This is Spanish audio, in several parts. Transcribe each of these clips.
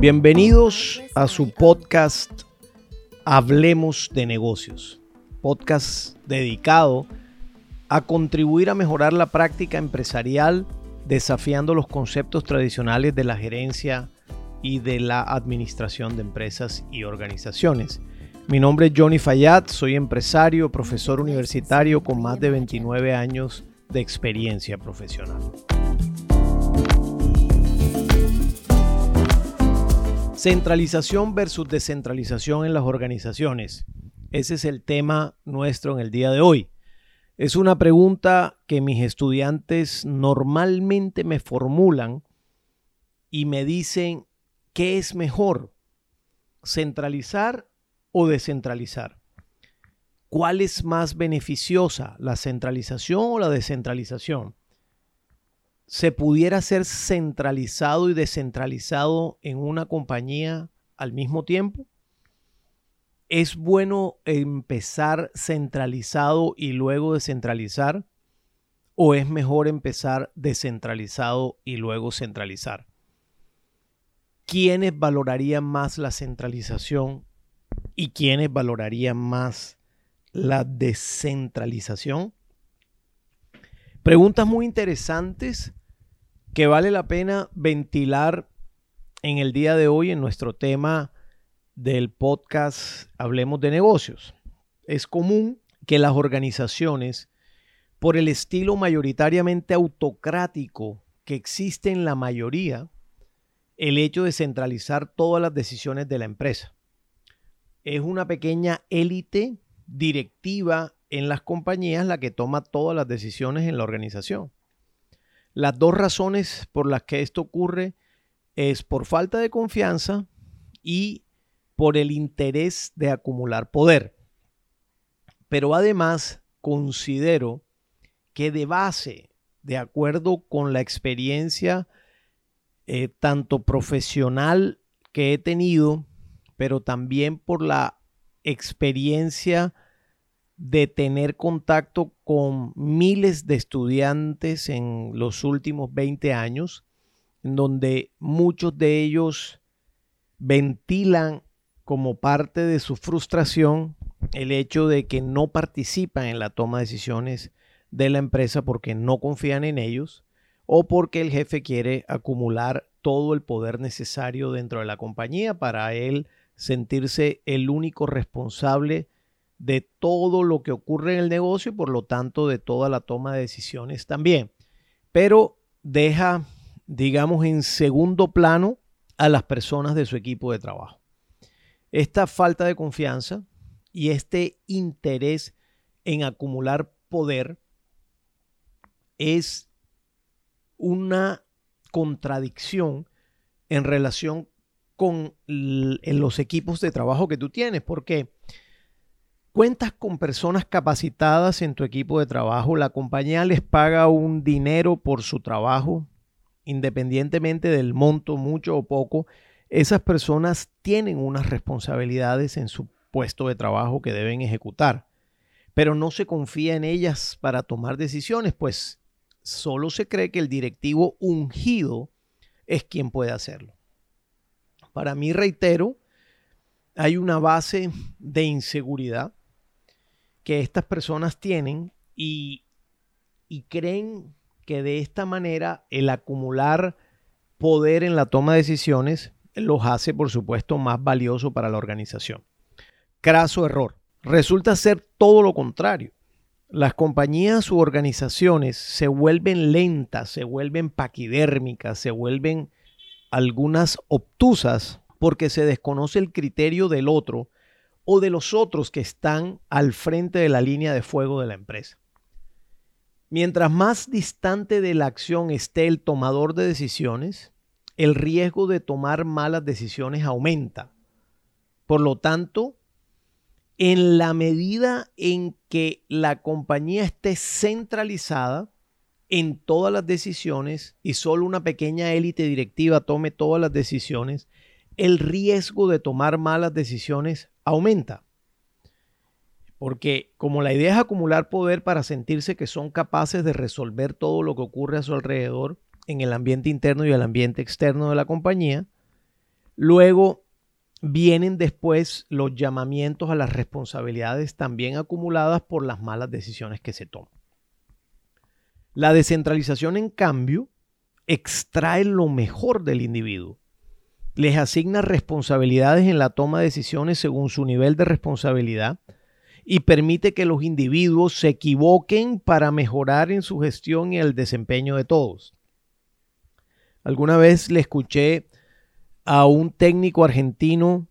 Bienvenidos a su podcast Hablemos de negocios, podcast dedicado a contribuir a mejorar la práctica empresarial desafiando los conceptos tradicionales de la gerencia y de la administración de empresas y organizaciones. Mi nombre es Johnny Fayad, soy empresario, profesor universitario con más de 29 años de experiencia profesional. Centralización versus descentralización en las organizaciones. Ese es el tema nuestro en el día de hoy. Es una pregunta que mis estudiantes normalmente me formulan y me dicen, ¿qué es mejor? ¿Centralizar o descentralizar? ¿Cuál es más beneficiosa, la centralización o la descentralización? ¿Se pudiera ser centralizado y descentralizado en una compañía al mismo tiempo? ¿Es bueno empezar centralizado y luego descentralizar? ¿O es mejor empezar descentralizado y luego centralizar? ¿Quiénes valorarían más la centralización y quiénes valorarían más la descentralización? Preguntas muy interesantes que vale la pena ventilar en el día de hoy en nuestro tema del podcast Hablemos de negocios. Es común que las organizaciones, por el estilo mayoritariamente autocrático que existe en la mayoría, el hecho de centralizar todas las decisiones de la empresa. Es una pequeña élite directiva en las compañías la que toma todas las decisiones en la organización. Las dos razones por las que esto ocurre es por falta de confianza y por el interés de acumular poder. Pero además considero que de base, de acuerdo con la experiencia eh, tanto profesional que he tenido, pero también por la experiencia de tener contacto con miles de estudiantes en los últimos 20 años, en donde muchos de ellos ventilan como parte de su frustración el hecho de que no participan en la toma de decisiones de la empresa porque no confían en ellos o porque el jefe quiere acumular todo el poder necesario dentro de la compañía para él sentirse el único responsable de todo lo que ocurre en el negocio y por lo tanto de toda la toma de decisiones también. Pero deja, digamos, en segundo plano a las personas de su equipo de trabajo. Esta falta de confianza y este interés en acumular poder es una contradicción en relación con los equipos de trabajo que tú tienes, porque cuentas con personas capacitadas en tu equipo de trabajo, la compañía les paga un dinero por su trabajo, independientemente del monto, mucho o poco, esas personas tienen unas responsabilidades en su puesto de trabajo que deben ejecutar, pero no se confía en ellas para tomar decisiones, pues solo se cree que el directivo ungido es quien puede hacerlo. Para mí, reitero, hay una base de inseguridad que estas personas tienen y, y creen que de esta manera el acumular poder en la toma de decisiones los hace, por supuesto, más valioso para la organización. Craso error. Resulta ser todo lo contrario. Las compañías u organizaciones se vuelven lentas, se vuelven paquidérmicas, se vuelven algunas obtusas porque se desconoce el criterio del otro o de los otros que están al frente de la línea de fuego de la empresa. Mientras más distante de la acción esté el tomador de decisiones, el riesgo de tomar malas decisiones aumenta. Por lo tanto, en la medida en que la compañía esté centralizada en todas las decisiones y solo una pequeña élite directiva tome todas las decisiones, el riesgo de tomar malas decisiones aumenta. Porque como la idea es acumular poder para sentirse que son capaces de resolver todo lo que ocurre a su alrededor, en el ambiente interno y el ambiente externo de la compañía, Luego vienen después los llamamientos a las responsabilidades también acumuladas por las malas decisiones que se toman. La descentralización, en cambio, extrae lo mejor del individuo. Les asigna responsabilidades en la toma de decisiones según su nivel de responsabilidad y permite que los individuos se equivoquen para mejorar en su gestión y el desempeño de todos. Alguna vez le escuché a un técnico argentino,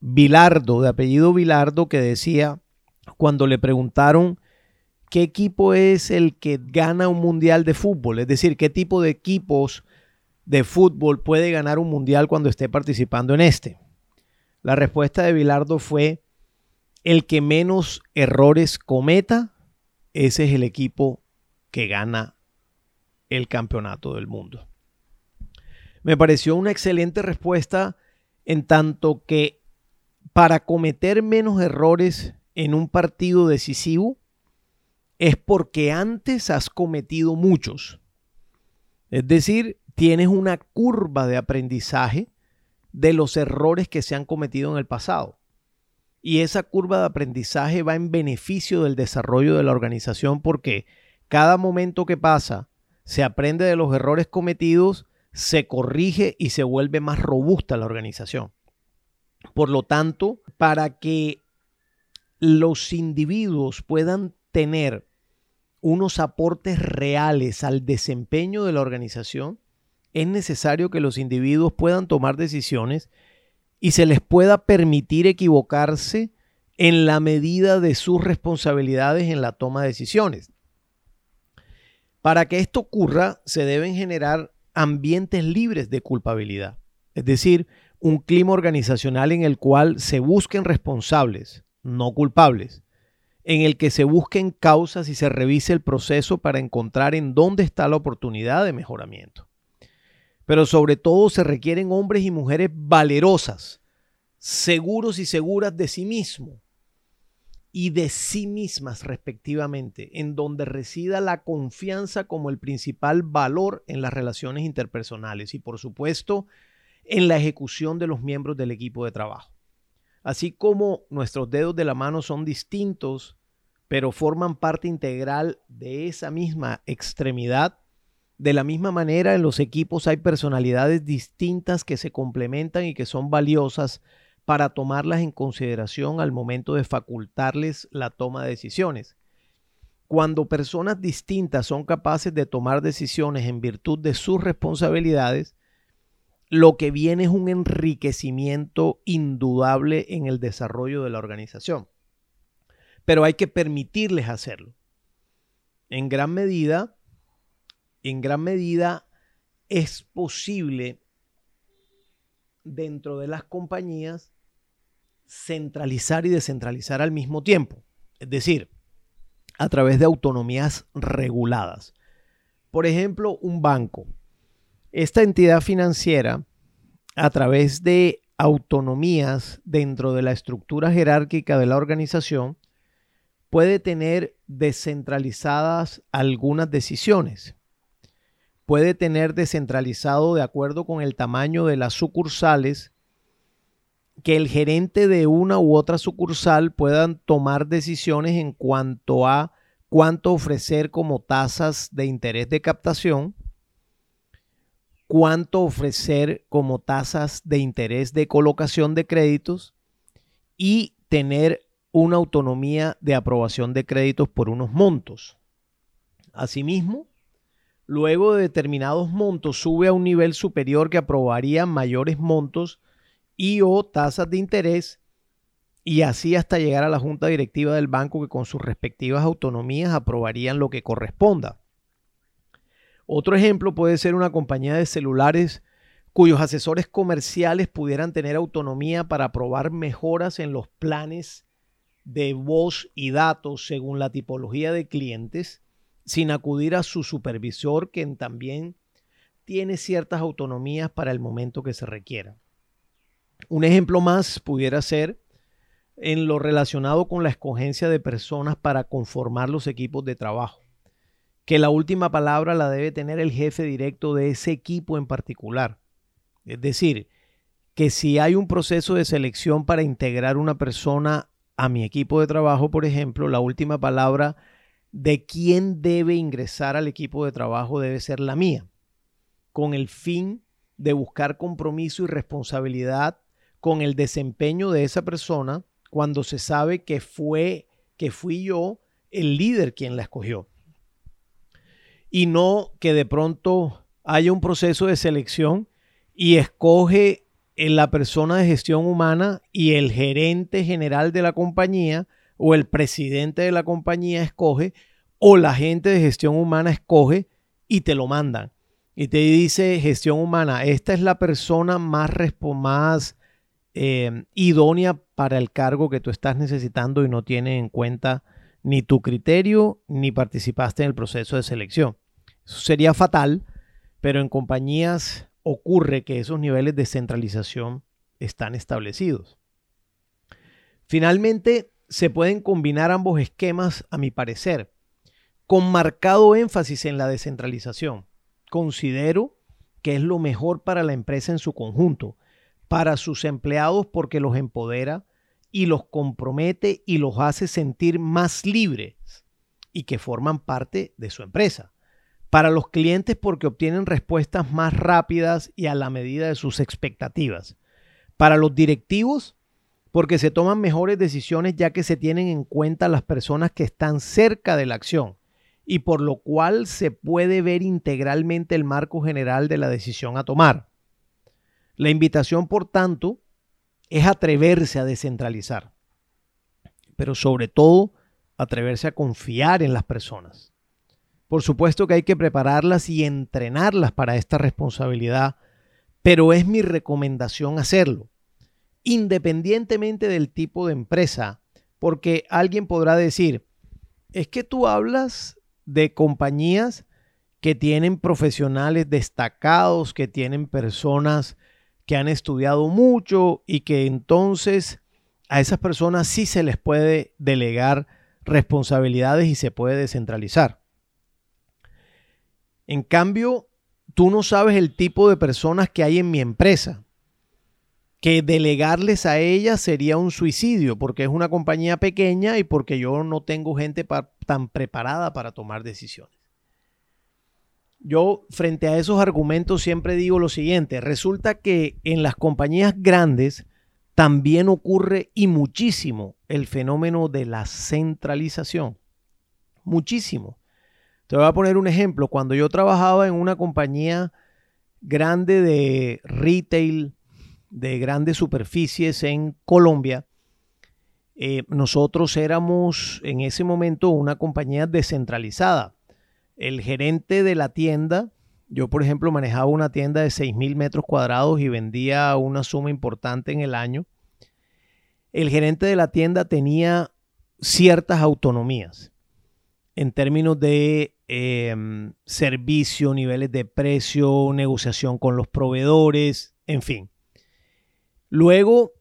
Vilardo, de apellido Vilardo, que decía, cuando le preguntaron qué equipo es el que gana un mundial de fútbol, es decir, qué tipo de equipos de fútbol puede ganar un mundial cuando esté participando en este. La respuesta de Vilardo fue, el que menos errores cometa, ese es el equipo que gana el campeonato del mundo. Me pareció una excelente respuesta en tanto que para cometer menos errores en un partido decisivo es porque antes has cometido muchos. Es decir, tienes una curva de aprendizaje de los errores que se han cometido en el pasado. Y esa curva de aprendizaje va en beneficio del desarrollo de la organización porque cada momento que pasa se aprende de los errores cometidos se corrige y se vuelve más robusta la organización. Por lo tanto, para que los individuos puedan tener unos aportes reales al desempeño de la organización, es necesario que los individuos puedan tomar decisiones y se les pueda permitir equivocarse en la medida de sus responsabilidades en la toma de decisiones. Para que esto ocurra, se deben generar ambientes libres de culpabilidad. Es decir, un clima organizacional en el cual se busquen responsables, no culpables, en el que se busquen causas y se revise el proceso para encontrar en dónde está la oportunidad de mejoramiento. Pero sobre todo se requieren hombres y mujeres valerosas, seguros y seguras de sí mismos, y de sí mismas respectivamente, en donde resida la confianza como el principal valor en las relaciones interpersonales y por supuesto en la ejecución de los miembros del equipo de trabajo. Así como nuestros dedos de la mano son distintos, pero forman parte integral de esa misma extremidad, de la misma manera en los equipos hay personalidades distintas que se complementan y que son valiosas para tomarlas en consideración al momento de facultarles la toma de decisiones. Cuando personas distintas son capaces de tomar decisiones en virtud de sus responsabilidades, lo que viene es un enriquecimiento indudable en el desarrollo de la organización. Pero hay que permitirles hacerlo. En gran medida, en gran medida es posible dentro de las compañías centralizar y descentralizar al mismo tiempo. Es decir, a través de autonomías reguladas. Por ejemplo, un banco. Esta entidad financiera, a través de autonomías dentro de la estructura jerárquica de la organización, puede tener descentralizadas algunas decisiones. Puede tener descentralizado de acuerdo con el tamaño de las sucursales que el gerente de una u otra sucursal puedan tomar decisiones en cuanto a cuánto ofrecer como tasas de interés de captación, cuánto ofrecer como tasas de interés de colocación de créditos y tener una autonomía de aprobación de créditos por unos montos. Asimismo, luego de determinados montos sube a un nivel superior que aprobaría mayores montos y o tasas de interés y así hasta llegar a la junta directiva del banco que con sus respectivas autonomías aprobarían lo que corresponda. Otro ejemplo puede ser una compañía de celulares cuyos asesores comerciales pudieran tener autonomía para aprobar mejoras en los planes de voz y datos según la tipología de clientes, sin acudir a su supervisor, quien también tiene ciertas autonomías para el momento que se requiera. Un ejemplo más pudiera ser en lo relacionado con la escogencia de personas para conformar los equipos de trabajo, que la última palabra la debe tener el jefe directo de ese equipo en particular. Es decir, que si hay un proceso de selección para integrar una persona a mi equipo de trabajo, por ejemplo, la última palabra de quién debe ingresar al equipo de trabajo debe ser la mía, con el fin de buscar compromiso y responsabilidad con el desempeño de esa persona cuando se sabe que fue que fui yo el líder quien la escogió. Y no que de pronto haya un proceso de selección y escoge la persona de gestión humana y el gerente general de la compañía o el presidente de la compañía escoge o la gente de gestión humana escoge y te lo mandan. Y te dice gestión humana, esta es la persona más, más eh, idónea para el cargo que tú estás necesitando y no tiene en cuenta ni tu criterio ni participaste en el proceso de selección. Eso sería fatal, pero en compañías ocurre que esos niveles de centralización están establecidos. Finalmente, se pueden combinar ambos esquemas, a mi parecer, con marcado énfasis en la descentralización. Considero que es lo mejor para la empresa en su conjunto, para sus empleados porque los empodera y los compromete y los hace sentir más libres y que forman parte de su empresa. Para los clientes porque obtienen respuestas más rápidas y a la medida de sus expectativas. Para los directivos porque se toman mejores decisiones ya que se tienen en cuenta las personas que están cerca de la acción y por lo cual se puede ver integralmente el marco general de la decisión a tomar. La invitación, por tanto, es atreverse a descentralizar, pero sobre todo atreverse a confiar en las personas. Por supuesto que hay que prepararlas y entrenarlas para esta responsabilidad, pero es mi recomendación hacerlo, independientemente del tipo de empresa, porque alguien podrá decir, es que tú hablas de compañías que tienen profesionales destacados, que tienen personas que han estudiado mucho y que entonces a esas personas sí se les puede delegar responsabilidades y se puede descentralizar. En cambio, tú no sabes el tipo de personas que hay en mi empresa, que delegarles a ellas sería un suicidio porque es una compañía pequeña y porque yo no tengo gente tan preparada para tomar decisiones. Yo frente a esos argumentos siempre digo lo siguiente, resulta que en las compañías grandes también ocurre y muchísimo el fenómeno de la centralización. Muchísimo. Te voy a poner un ejemplo. Cuando yo trabajaba en una compañía grande de retail, de grandes superficies en Colombia, eh, nosotros éramos en ese momento una compañía descentralizada. El gerente de la tienda, yo por ejemplo manejaba una tienda de 6.000 metros cuadrados y vendía una suma importante en el año. El gerente de la tienda tenía ciertas autonomías en términos de em, servicio, niveles de precio, negociación con los proveedores, en fin. Luego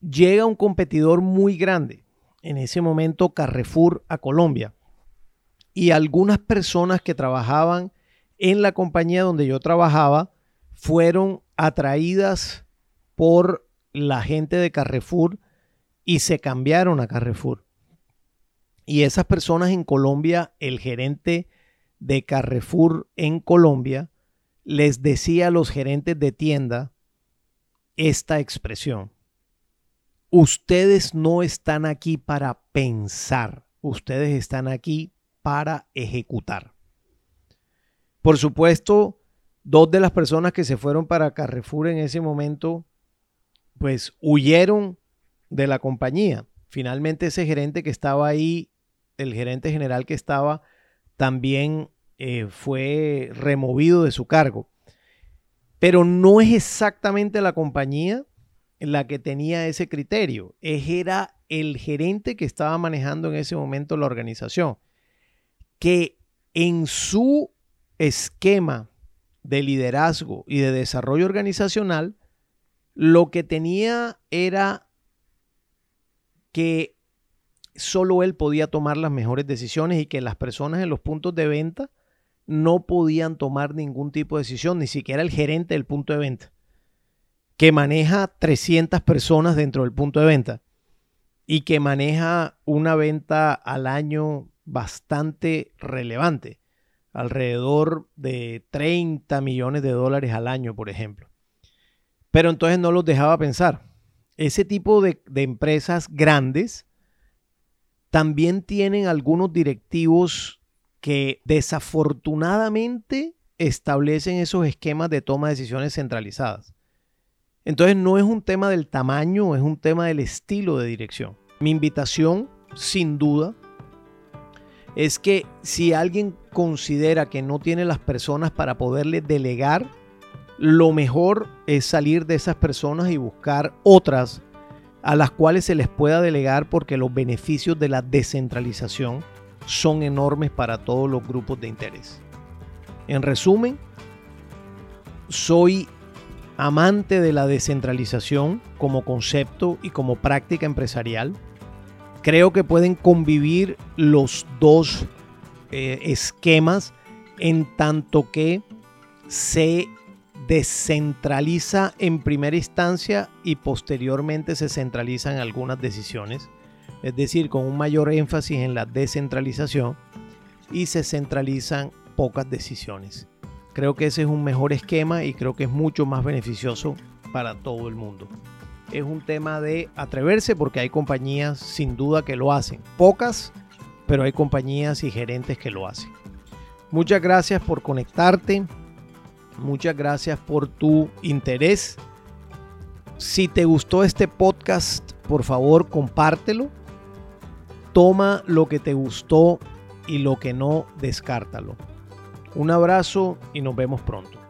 llega un competidor muy grande, en ese momento Carrefour a Colombia, y algunas personas que trabajaban en la compañía donde yo trabajaba fueron atraídas por la gente de Carrefour y se cambiaron a Carrefour. Y esas personas en Colombia, el gerente de Carrefour en Colombia, les decía a los gerentes de tienda esta expresión. Ustedes no están aquí para pensar, ustedes están aquí para ejecutar. Por supuesto, dos de las personas que se fueron para Carrefour en ese momento, pues huyeron de la compañía. Finalmente ese gerente que estaba ahí, el gerente general que estaba, también eh, fue removido de su cargo. Pero no es exactamente la compañía la que tenía ese criterio, era el gerente que estaba manejando en ese momento la organización, que en su esquema de liderazgo y de desarrollo organizacional, lo que tenía era que solo él podía tomar las mejores decisiones y que las personas en los puntos de venta no podían tomar ningún tipo de decisión, ni siquiera el gerente del punto de venta. que maneja 300 personas dentro del punto de venta y que maneja una venta al año bastante relevante, alrededor de 30 millones de dólares al año, por ejemplo. Pero entonces no los dejaba pensar. Ese tipo de, de empresas grandes también tienen algunos directivos que desafortunadamente establecen esos esquemas de toma de decisiones centralizadas. Entonces no es un tema del tamaño, es un tema del estilo de dirección. Mi invitación, sin duda, es que si alguien considera que no tiene las personas para poderle delegar, lo mejor es salir de esas personas y buscar otras a las cuales se les pueda delegar porque los beneficios de la descentralización son enormes para todos los grupos de interés. En resumen, soy amante de la descentralización como concepto y como práctica empresarial. Creo que pueden convivir los dos eh, esquemas en tanto que se descentraliza en primera instancia y posteriormente se centralizan algunas decisiones, es decir, con un mayor énfasis en la descentralización y se centralizan pocas decisiones. Creo que ese es un mejor esquema y creo que es mucho más beneficioso para todo el mundo. Es un tema de atreverse porque hay compañías sin duda que lo hacen. Pocas, pero hay compañías y gerentes que lo hacen. Muchas gracias por conectarte. Muchas gracias por tu interés. Si te gustó este podcast, por favor compártelo. Toma lo que te gustó y lo que no, descártalo. Un abrazo y nos vemos pronto.